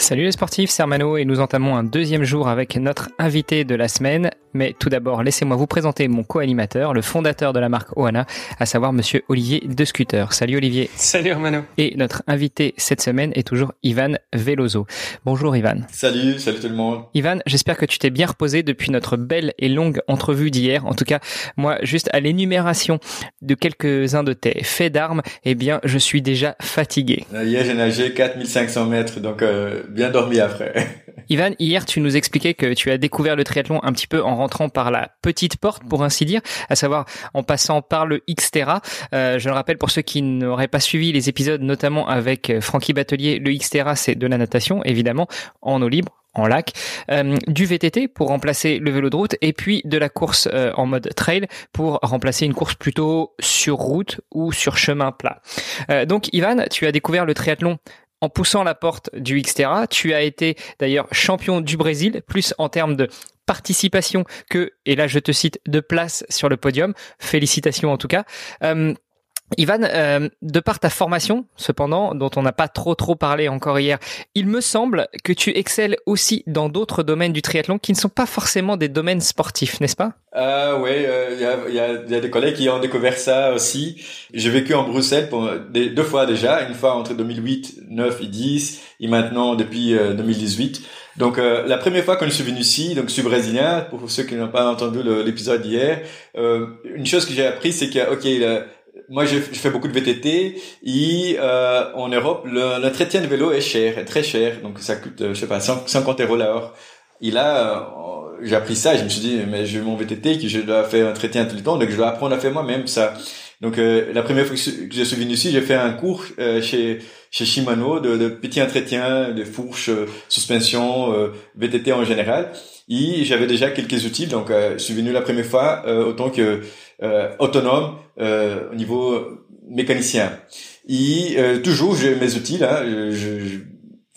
Salut les sportifs, c'est Armano et nous entamons un deuxième jour avec notre invité de la semaine. Mais tout d'abord, laissez-moi vous présenter mon co-animateur, le fondateur de la marque Oana, à savoir monsieur Olivier De Scooter. Salut Olivier. Salut Armano. Et notre invité cette semaine est toujours Ivan Veloso. Bonjour Ivan. Salut, salut tout le monde. Ivan, j'espère que tu t'es bien reposé depuis notre belle et longue entrevue d'hier. En tout cas, moi, juste à l'énumération de quelques-uns de tes faits d'armes, eh bien, je suis déjà fatigué. Euh, hier, j'ai nagé 4500 mètres, donc euh, bien dormi après. Ivan, hier, tu nous expliquais que tu as découvert le triathlon un petit peu en rentrant par la petite porte, pour ainsi dire, à savoir en passant par le Xterra. Euh, je le rappelle pour ceux qui n'auraient pas suivi les épisodes, notamment avec euh, Francky Batelier, le Xterra, c'est de la natation, évidemment, en eau libre, en lac, euh, du VTT pour remplacer le vélo de route et puis de la course euh, en mode trail pour remplacer une course plutôt sur route ou sur chemin plat. Euh, donc Ivan, tu as découvert le triathlon en poussant la porte du Xterra. Tu as été d'ailleurs champion du Brésil, plus en termes de participation que, et là je te cite, de place sur le podium. Félicitations en tout cas. Euh, Ivan, euh, de par ta formation, cependant, dont on n'a pas trop trop parlé encore hier, il me semble que tu excelles aussi dans d'autres domaines du triathlon qui ne sont pas forcément des domaines sportifs, n'est-ce pas? Euh, Oui, il y, a, y, a, y, a, des collègues qui ont découvert ça aussi. J'ai vécu en Bruxelles pour des, deux fois déjà, une fois entre 2008, 9 et 10, et maintenant depuis euh, 2018. Donc euh, la première fois que je suis venu ici, donc je suis brésilien, pour ceux qui n'ont pas entendu l'épisode d'hier, euh, une chose que j'ai appris, c'est que ok, moi, je, je, fais beaucoup de VTT et euh, en Europe, l'entretien de vélo est cher, est très cher. Donc, ça coûte, je sais pas, 50 euros l'heure. Et là, euh, j'ai appris ça. Je me suis dit, mais j'ai mon VTT que je dois faire un entretien tout le temps, donc je dois apprendre à faire moi-même ça. Donc, euh, la première fois que je suis venu ici, j'ai fait un cours euh, chez chez Shimano de, de petits entretiens, de fourches, euh, suspension, VTT en général. Et j'avais déjà quelques outils, donc je suis venu la première fois autant que autonome au niveau mécanicien. Et toujours j'ai mes outils là. Je, je,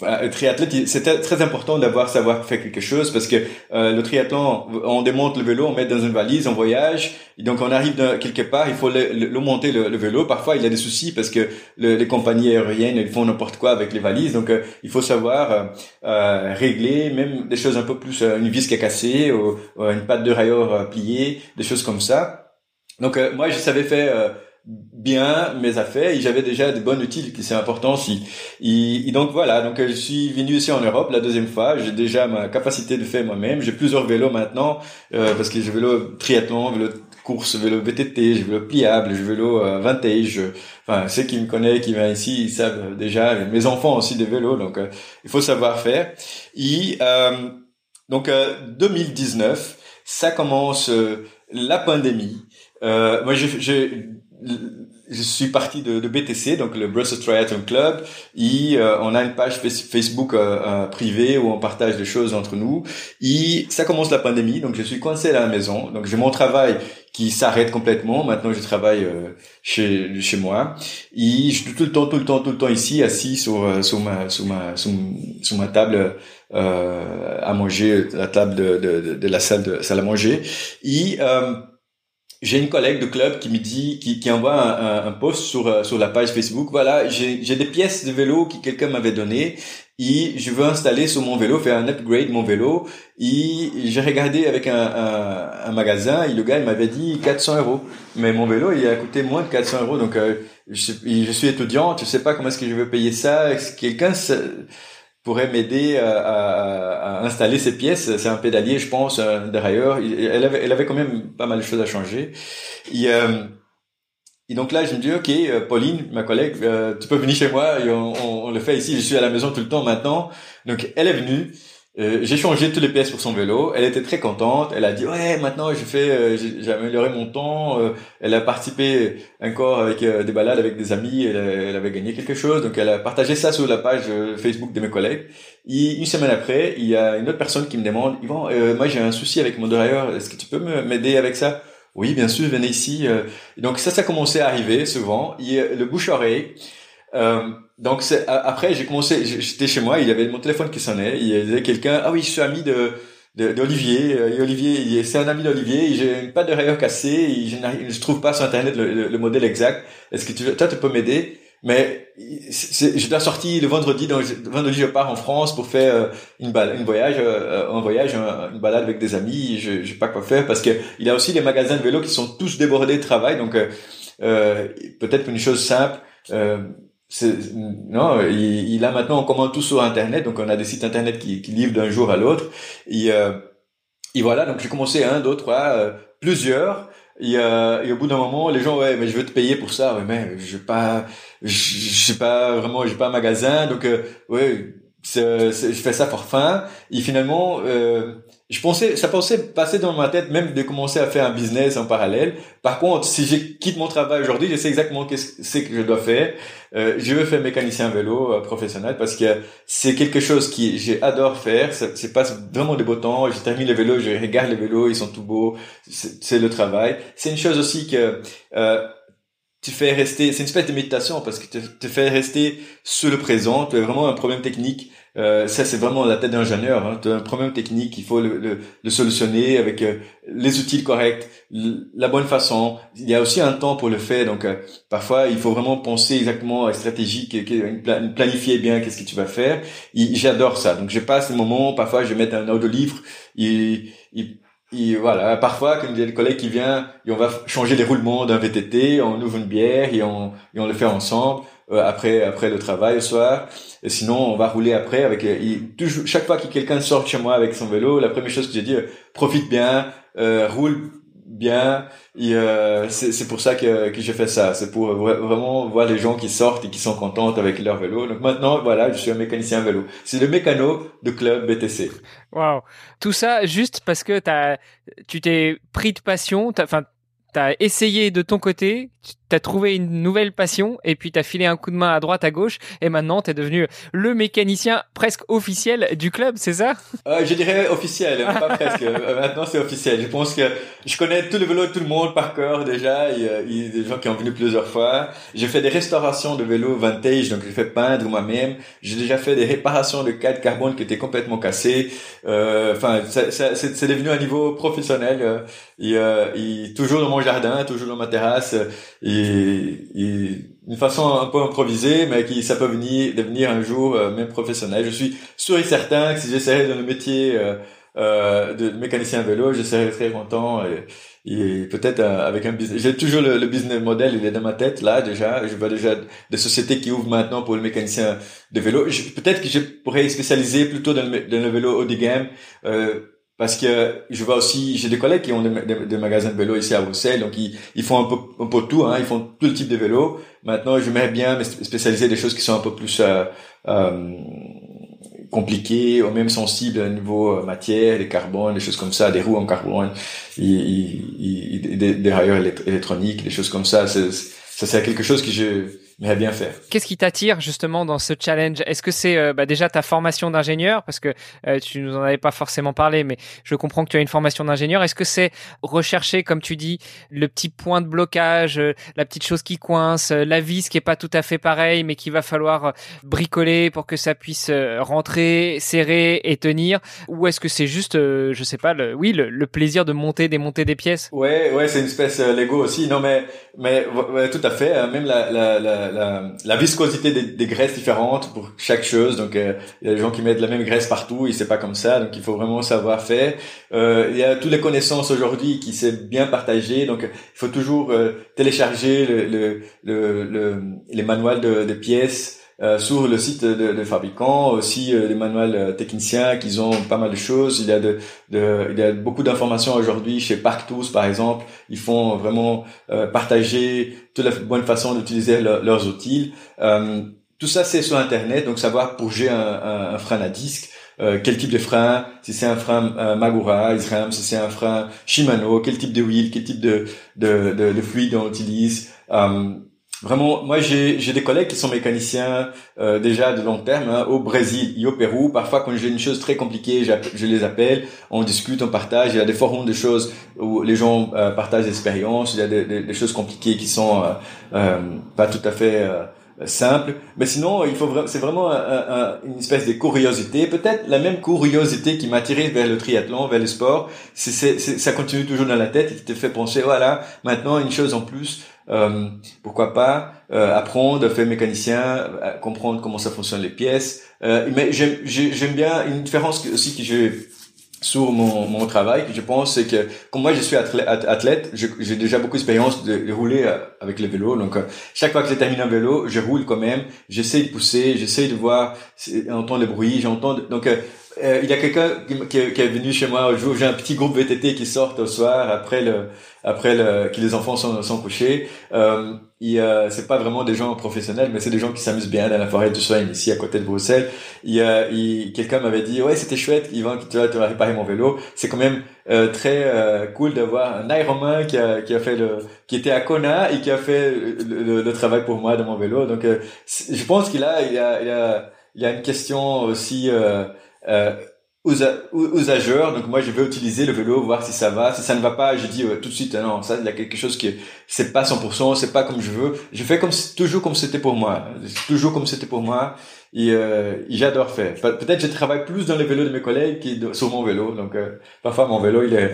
un triathlète, c'est très important d'avoir savoir faire quelque chose parce que euh, le triathlon, on démonte le vélo, on met dans une valise, on voyage, et donc on arrive quelque part, il faut le, le, le monter le, le, vélo. Parfois, il y a des soucis parce que les compagnies aériennes ils font n'importe quoi avec les valises, donc euh, il faut savoir euh, euh, régler même des choses un peu plus, une vis qui est cassée, ou, une patte de railleur pliée, des choses comme ça. Donc moi, je savais faire bien mes affaires et j'avais déjà des bonnes qui c'est important aussi. Et, et, donc voilà, donc je suis venu ici en Europe la deuxième fois. J'ai déjà ma capacité de faire moi-même. J'ai plusieurs vélos maintenant euh, parce que j'ai vélo triathlon, vélo course, vélo VTT, j'ai vélo pliable, j'ai vélo euh, vintage. Enfin, ceux qui me connaissent, qui viennent ici, ils savent déjà. Mes enfants aussi des vélos, donc euh, il faut savoir faire. Et euh, donc 2019, ça commence la pandémie. moi, j'ai je suis parti de, de, BTC, donc le Brussels Triathlon Club, et euh, on a une page Facebook euh, euh, privée où on partage des choses entre nous. Et ça commence la pandémie, donc je suis coincé à la maison. Donc j'ai mon travail qui s'arrête complètement. Maintenant, je travaille chez chez moi. Et je suis tout le temps, tout le temps, tout le temps ici, assis sur sur ma sur ma sur, ma table à manger, la table de, de, de, la salle de salle à manger. Et j'ai une collègue de club qui me dit, qui, qui envoie un, un, post sur euh, sur la page Facebook. Voilà, j'ai des pièces de vélo que quelqu'un m'avait donné et je veux installer sur mon vélo, faire un upgrade mon vélo. Et j'ai regardé avec un, un, un, magasin et le gars il m'avait dit 400 euros. Mais mon vélo il a coûté moins de 400 euros. Donc euh, je, suis étudiant, je sais pas comment est-ce que je vais payer ça. Quelqu'un pourrait m'aider à, à, à, installer ces pièces. C'est un pédalier, je pense, euh, derrière. Elle avait, elle avait quand même pas mal de choses à changer. Et, euh, et donc là, je me dis, ok, euh, Pauline, ma collègue, euh, tu peux venir chez moi on, on, on, le fait ici. Je suis à la maison tout le temps maintenant. Donc elle est venue euh, j'ai changé toutes les pièces pour son vélo. Elle était très contente. Elle a dit ouais maintenant je fais euh, j'ai amélioré mon temps. Euh, elle a participé encore avec des balades avec des amis. Elle, avait gagné quelque chose donc elle a partagé ça sur la page Facebook de mes collègues. Et une semaine après il y a une autre personne qui me demande Yvan moi j'ai un souci avec mon driver. Est-ce que tu peux m'aider avec ça? Oui bien sûr venez ici. donc ça ça a commencé à arriver souvent. Et, le bouche oreille. Euh, donc c'est, après j'ai commencé, j'étais chez moi, il y avait mon téléphone qui sonnait, il y avait quelqu'un, ah oui je suis ami de d'Olivier, euh, Olivier, c'est un ami d'Olivier, j'ai pas de rayure cassée, je, je trouve pas sur internet le, le, modèle exact. Est-ce que tu, toi tu peux m'aider? Mais je dois sortir le vendredi, donc vendredi je pars en France pour faire euh, une balade, une voyage, un voyage, une balade avec des amis. Je, je sais pas quoi faire parce que il y a aussi les magasins de vélo qui sont tous débordés de travail, donc euh, peut-être une chose simple. Euh, non, il, il, a maintenant on commande tout sur internet, donc on a des sites internet qui, qui livrent d'un jour à l'autre. Et, euh, et voilà, donc j'ai commencé un, deux, trois, euh, plusieurs. Et, euh, et, au bout d'un moment, les gens ouais, mais je veux te payer pour ça, ouais, mais je pas, je sais pas vraiment, j'ai pas un magasin, donc euh, ouais, je fais ça pour fin. Et finalement, euh, je pensais, ça pensait passer dans ma tête même de commencer à faire un business en parallèle. Par contre, si je quitte mon travail aujourd'hui, je sais exactement qu'est-ce que c'est que je dois faire. Euh, je veux faire mécanicien vélo euh, professionnel parce que c'est quelque chose qui j'adore faire. C'est passe vraiment de beaux temps. Je termine le vélo, je regarde les vélos, ils sont tout beaux. C'est le travail. C'est une chose aussi que euh, tu fais rester, c'est une espèce de méditation parce que tu te fais rester sur le présent. Tu as vraiment un problème technique euh, ça, c'est vraiment la tête d'ingénieur. Hein. Tu as un problème technique, il faut le, le, le solutionner avec euh, les outils corrects, la bonne façon. Il y a aussi un temps pour le faire. Donc, euh, parfois, il faut vraiment penser exactement à la stratégie, planifier bien qu'est-ce que tu vas faire. J'adore ça. Donc, je passe des moments, parfois, je mettre un audio livre. Et, et, voilà, parfois, quand il y a des collègues qui viennent, et on va changer les roulements d'un VTT, on ouvre une bière et on, et on le fait ensemble. Euh, après après le travail le soir. Et sinon, on va rouler après avec. Euh, toujours, chaque fois que quelqu'un sort chez moi avec son vélo, la première chose que j'ai dit, euh, profite bien, roule bien. Et c'est pour ça que que je fais ça. C'est pour vraiment voir les gens qui sortent et qui sont contents avec leur vélo. Donc maintenant, voilà, je suis un mécanicien vélo. C'est le mécano de club BTC. Waouh Tout ça juste parce que t'as, tu t'es pris de passion. Enfin, t'as essayé de ton côté, t'as trouvé une nouvelle passion et puis t'as filé un coup de main à droite, à gauche et maintenant t'es devenu le mécanicien presque officiel du club, c'est ça? Euh, Je dirais officiel, pas presque. Euh, maintenant c'est officiel. Je pense que je connais tout le vélo, tout le monde par cœur déjà. Il y, a, des gens qui ont venu plusieurs fois. J'ai fait des restaurations de vélos vintage, donc j'ai fait peindre moi-même. J'ai déjà fait des réparations de cadres carbone qui étaient complètement cassés. Euh, enfin, c'est devenu un niveau professionnel. Euh, et, et, toujours dans mon jardin, toujours dans ma terrasse. Et et, une façon un peu improvisée, mais qui ça peut venir devenir un jour euh, même professionnel. Je suis sûr et certain que si j'essaierais de le métier euh, euh, de mécanicien vélo, je serais très content et, et peut-être euh, avec un business. J'ai toujours le, business model, il est dans ma tête là déjà. Je vois déjà des sociétés qui ouvrent maintenant pour le mécanicien de vélo. Peut-être que je pourrais spécialiser plutôt dans le, dans le vélo haut de gamme. Euh, parce que je vois aussi, j'ai des collègues qui ont des, magasins de vélo ici à Bruxelles, donc ils, font un peu, un peu tout, hein, ils font tout le type de vélo. Maintenant, je mets bien spécialiser des choses qui sont un peu plus euh, euh, compliquées, ou même sensibles au niveau euh, matière, des carbones, des choses comme ça, des roues en carbone, des, des railleurs électroniques, des choses comme ça. Ça, c'est quelque chose que je mais bien faire. Qu'est-ce qui t'attire justement dans ce challenge? Est-ce que c'est euh, bah, déjà ta formation d'ingénieur? Parce que euh, tu nous en avais pas forcément parlé, mais je comprends que tu as une formation d'ingénieur. Est-ce que c'est rechercher, comme tu dis, le petit point de blocage, euh, la petite chose qui coince, la vis qui est pas tout à fait pareil, mais qu'il va falloir bricoler pour que ça puisse rentrer, serrer et tenir? Ou est-ce que c'est juste, je sais pas, le, oui, le, plaisir de monter, démonter des pièces? Ouais, ouais, c'est une espèce Lego aussi. Non, mais mais tout à fait. Hein. Même la, la, la la, viscosité des, graisses différentes pour chaque chose. Donc, euh, il y a des gens qui mettent la même graisse partout et c'est pas comme ça. Donc, il faut vraiment savoir faire. Euh, il y a toutes les connaissances aujourd'hui qui s'est bien partagées. Donc, il faut toujours euh, télécharger le, le, les manuels de, de pièces euh, sur le site de, de fabricants, aussi euh, les manuels euh, techniciens qui ont pas mal de choses. Il y a, de, de il y a beaucoup d'informations aujourd'hui chez Parktools par exemple. Ils font vraiment partager toute la bonne façon d'utiliser leurs outils. tout ça c'est sur Internet, donc savoir bouger un, un, un frein à disque. quel type de frein, si c'est un frein Magura, Isram, si c'est un frein Shimano, quel type de wheel, quel type de, de, de fluide on utilise. Vraiment, moi j'ai des collègues qui sont mécaniciens euh, déjà de long terme hein, au Brésil et au Pérou. Parfois, quand j'ai une chose très compliquée, je les appelle, on discute, on partage. Il y a des forums de choses où les gens euh, partagent des expériences. Il y a des, des, choses compliquées qui sont euh, euh pas tout à fait simples. Mais sinon, il faut c'est vraiment une espèce de curiosité, peut-être la même curiosité qui m'a attiré vers le triathlon, vers le sport. Ça continue toujours dans la tête et qui te fait penser voilà maintenant une chose en plus euh, pourquoi pas euh, apprendre, faire mécanicien, euh, comprendre comment ça fonctionne les pièces. Euh, mais j'aime bien une différence aussi que j'ai sur mon, mon travail que je pense c'est que comme moi je suis athlète, j'ai déjà beaucoup d'expérience de, rouler avec le vélo donc chaque fois que je termine un vélo je roule quand même j'essaie de pousser j'essaie de voir entendre le bruit j'entends donc euh, il y a quelqu'un qui, est venu chez moi j'ai un petit groupe VTT qui sort au soir après le après le que les enfants sont, sont couchés. Euh, euh, c'est pas vraiment des gens professionnels mais c'est des gens qui s'amusent bien dans la forêt du soin ici à côté de Bruxelles. Il, il quelqu'un m'avait dit ouais c'était chouette Yvan tu vas tu vas réparer mon vélo. C'est quand même euh, très euh, cool d'avoir un Ironman qui a qui a fait le qui était à Kona et qui a fait le, le, travail pour moi de mon vélo. Donc je pense qu'il a il a il a a une question aussi euh, euh, usageur. Donc moi, je vais utiliser le vélo, voir si ça va. Si ça ne va pas, je dis tout de suite, non, ça, il y a quelque chose qui c'est pas 100%, c'est pas comme je veux. Je fais comme toujours comme c'était pour moi, toujours comme c'était pour moi. Et, euh, j'adore faire. Peut-être je travaille plus dans le vélo de mes collègues que sur mon vélo. Donc euh, parfois mon vélo, il est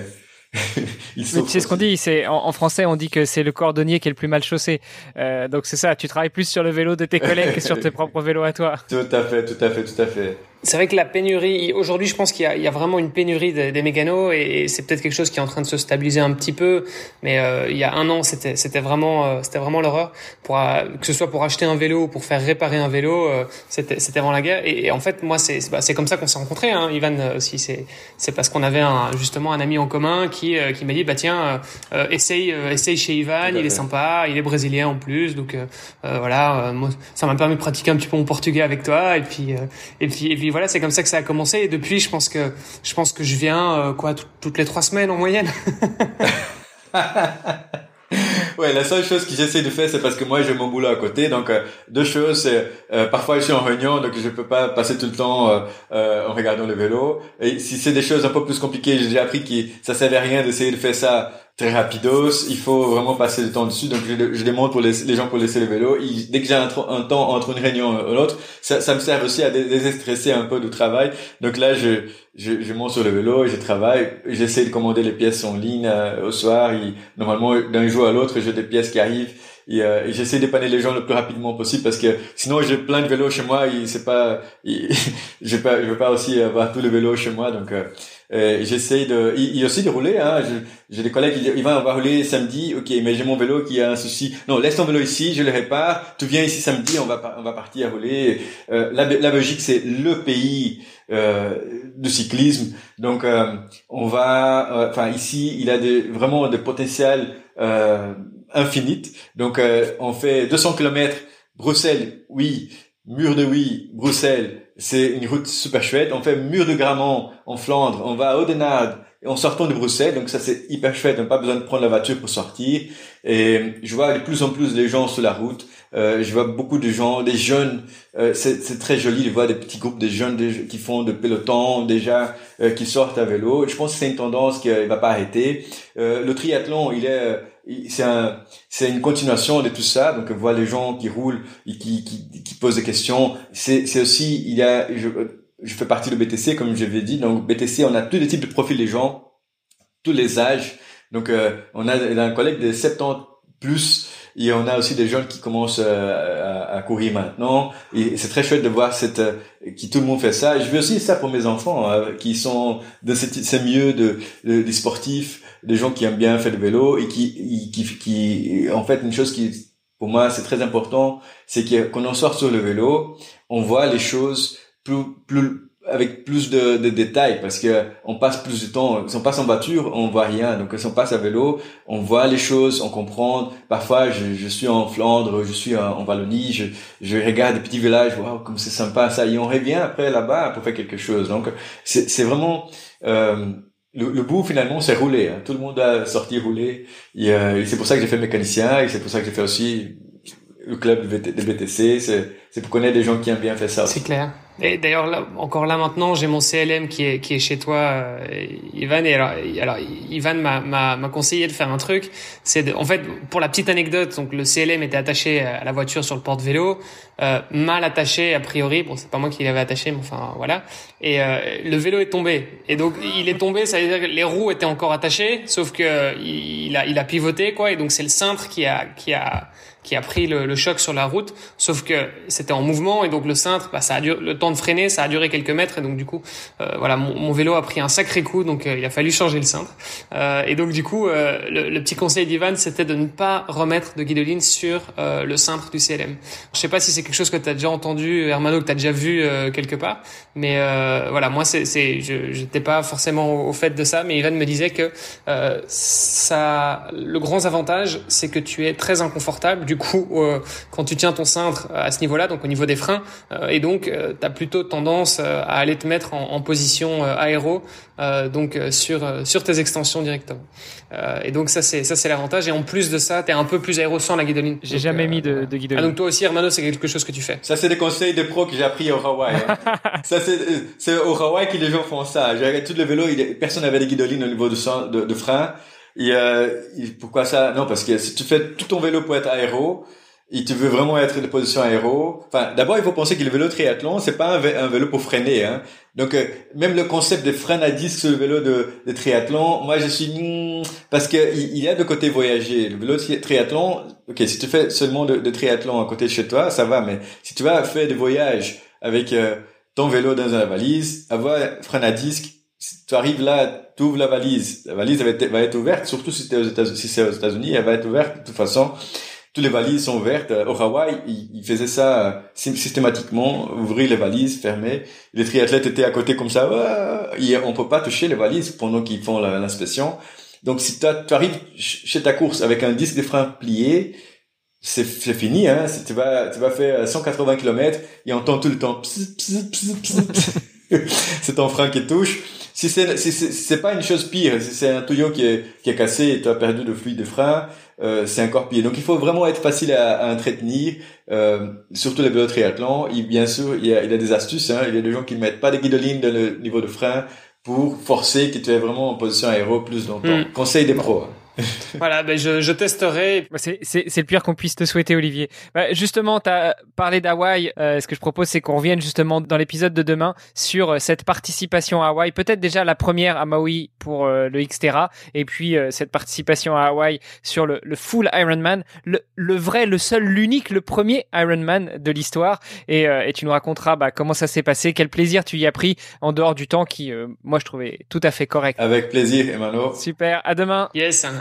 c'est ce qu'on dit, c'est en, français on dit que c'est le cordonnier qui est le plus mal chaussé. Euh, donc c'est ça, tu travailles plus sur le vélo de tes collègues que sur tes propres vélos à toi. Tout à fait, tout à fait, tout à fait. C'est vrai que la pénurie, aujourd'hui, je pense qu'il y, y, a vraiment une pénurie des, des mécanos et, c'est peut-être quelque chose qui est en train de se stabiliser un petit peu. Mais euh, il y a un an, c'était vraiment euh, c'était vraiment l'horreur. Pour euh, que ce soit pour acheter un vélo ou pour faire réparer un vélo, c'était c'était vraiment la guerre. Et, en fait, moi, c'est bah, comme ça qu'on s'est rencontrés, hein, Ivan aussi. C'est c'est parce qu'on avait un, justement un ami en commun qui qui m'a dit bah tiens essaye essaye chez Ivan, il est sympa, il est brésilien en plus, donc voilà, moi, ça m'a permis de pratiquer un petit peu mon portugais avec toi et puis et puis et puis voilà, c'est comme ça que ça a commencé. Et depuis, je pense que je pense que je viens euh, quoi toutes les trois semaines en moyenne. ouais, la seule chose que j'essaie de faire, c'est parce que moi j'ai mon boulot à côté. Donc euh, deux choses, c'est euh, parfois je suis en réunion, donc je peux pas passer tout le temps en regardant le vélo. Et si c'est des choses un peu plus compliquées, j'ai appris que ça servait à rien d'essayer de faire ça très rapidos. Il faut vraiment passer le temps dessus. Donc, je, je demande pour les, les, gens pour laisser le vélo. dès que j'ai un, temps entre une réunion et l'autre, ça, ça, me sert aussi à déstresser un peu du travail. Donc là, je, je, je monte sur le vélo et je travaille. J'essaie de commander les pièces en ligne euh, au soir. Et, normalement, d'un jour à l'autre, j'ai des pièces qui arrivent. Et, euh, j'essaie d'épanner les gens le plus rapidement possible parce que sinon j'ai plein de vélos chez moi et c'est pas, je pas, je veux pas aussi avoir tous les vélos chez moi. Donc euh, euh, j'essaie de, il, aussi de rouler. Hein. J'ai des collègues qui disent, on va rouler samedi. Ok, mais j'ai mon vélo qui a un souci. Non, laisse ton vélo ici, je le répare. Tu viens ici samedi, on va on va partir à rouler. Euh, la, la Belgique, c'est le pays euh, de cyclisme. Donc, euh, on va, euh, enfin ici, il a des, vraiment des potentiels euh, infinites. Donc, on fait 200 km. Bruxelles, oui. Mur de oui, Bruxelles, c'est une route super chouette. On fait Mur de Gramont en Flandre, on va à Audenarde en sortant de Bruxelles. Donc ça c'est hyper chouette, on n'a pas besoin de prendre la voiture pour sortir. Et je vois de plus en plus de gens sur la route. Euh, je vois beaucoup de gens, des jeunes. Euh, c'est très joli de voir des petits groupes de jeunes qui font de peloton déjà, euh, qui sortent à vélo. Je pense que c'est une tendance qui ne va pas arrêter. Euh, le triathlon, il est c'est un, une continuation de tout ça. Donc, voir les gens qui roulent et qui, qui, qui posent des questions. C'est aussi, il y a, je, je fais partie de BTC, comme je l'ai dit. Donc, BTC, on a tous les types de profils des gens, tous les âges. Donc, euh, on a un collègue de 70 plus et on a aussi des jeunes qui commencent euh, à, courir maintenant. Et c'est très chouette de voir cette, euh, qui tout le monde fait ça. Je veux aussi ça pour mes enfants, hein, qui sont dans ces milieux de, de, des sportifs des gens qui aiment bien faire du vélo et qui, qui, qui, en fait, une chose qui, pour moi, c'est très important, c'est qu'on en sort sur le vélo, on voit les choses plus, plus, avec plus de, de, détails parce que on passe plus de temps. Si on passe en voiture, on voit rien. Donc si on passe à vélo, on voit les choses, on comprend. Parfois, je, je suis en Flandre, je suis en, Wallonie, je, je regarde des petits villages, waouh, comme c'est sympa ça. Et on revient après là-bas pour faire quelque chose. Donc c'est vraiment euh, le, le, bout finalement c'est rouler. Hein. Tout le monde a sorti rouler. Et, euh, c'est pour ça que j'ai fait mécanicien et c'est pour ça que j'ai fait aussi le club de BTC. C'est pour connaître des gens qui aiment bien faire ça. C'est clair. Et d'ailleurs, là, encore là maintenant, j'ai mon CLM qui est, qui est chez toi, euh, Ivan. Et alors, alors Ivan m'a conseillé de faire un truc. C'est en fait, pour la petite anecdote, donc le CLM était attaché à la voiture sur le porte-vélo, euh, mal attaché a priori. Bon, c'est pas moi qui l'avais attaché, mais enfin voilà. Et euh, le vélo est tombé. Et donc il est tombé, ça veut dire que les roues étaient encore attachées, sauf que il a, il a pivoté quoi. Et donc c'est le cintre qui a, qui a qui a pris le, le, choc sur la route, sauf que c'était en mouvement et donc le cintre, bah, ça a duré, le temps de freiner, ça a duré quelques mètres et donc du coup, euh, voilà, mon, mon, vélo a pris un sacré coup, donc euh, il a fallu changer le cintre. Euh, et donc du coup, euh, le, le, petit conseil d'Ivan, c'était de ne pas remettre de guidoline sur euh, le cintre du CLM. Je sais pas si c'est quelque chose que tu as déjà entendu, Hermano, que tu as déjà vu quelque part, mais voilà, moi c'est, c'est, je j'étais pas forcément au, fait de ça, mais Ivan me disait que ça, le grand avantage, c'est que tu es très inconfortable du coup euh, quand tu tiens ton cintre euh, à ce niveau-là, donc au niveau des freins, euh, et donc tu as plutôt tendance à aller te mettre en, en position aéro, donc sur sur tes extensions directement. et donc ça c'est ça c'est l'avantage. Et en plus de ça, tu es un peu plus aéro sans la guidoline. J'ai jamais mis de, de guidoline. Ah, donc toi aussi, Hermano, c'est quelque chose que tu fais. Ça c'est des conseils de pro que j'ai appris au Hawaï. Hein. ça c'est c'est au Hawaï que les gens font ça. J'ai tout le vélo, il, personne n'avait des guidolines au niveau de, de, de frein. Et euh, pourquoi ça? Non, parce que si tu fais tout ton vélo pour être aéro, et tu veux vraiment être de position aéro, enfin, d'abord, il faut penser que le vélo triathlon, c'est pas un, vélo pour freiner. Hein. Donc, euh, même le concept de frein à disque sur le vélo de, de triathlon, moi, je suis hmm, parce que il, y a de côté voyager. Le vélo triathlon, ok, si tu fais seulement de, de, triathlon à côté de chez toi, ça va. Mais si tu vas faire des voyages avec euh, ton vélo dans la valise, avoir frein à disque, tu arrives là, tu ouvres la valise, la valise va être, ouverte, surtout si, c'est aux États-Unis, elle va être ouverte de toute façon. Toutes les valises sont ouvertes. Au Hawaï, ils, faisaient ça euh, systématiquement, ouvrir les valises, fermer. Les triathlètes étaient à côté comme ça. on peut pas toucher les valises pendant qu'ils font l'inspection. Donc si tu arrives chez ta course avec un disque de frein plié, c'est fini hein tu vas tu vas faire 180 km et on entend tout le temps c'est ton frein qui touche si c'est c'est pas une chose pire, si c'est un tuyau qui est qui est cassé et tu as perdu le fluide de frein, euh, c'est encore pire. Donc il faut vraiment être facile à, à entretenir, euh, surtout les vélos triathlon. Et bien sûr, il y a, il y a des astuces. Hein. Il y a des gens qui mettent pas des guidolines dans le niveau de frein pour forcer que tu es vraiment en position aéro plus longtemps. Hmm. Conseil des pros. Hein. voilà, ben je, je testerai. C'est le pire qu'on puisse te souhaiter, Olivier. Bah, justement, tu as parlé d'Hawaï. Euh, ce que je propose, c'est qu'on revienne justement dans l'épisode de demain sur euh, cette participation à Hawaï. Peut-être déjà la première à Maui pour euh, le Xterra, et puis cette participation à Hawaï sur le, le full Ironman, le, le vrai, le seul, l'unique, le premier Ironman de l'histoire. Et, et tu nous raconteras bah, comment ça s'est passé, quel plaisir tu y as pris en dehors du temps qui, moi, je trouvais tout à fait correct. Avec plaisir, Emmanuel. Super. À demain. Yes.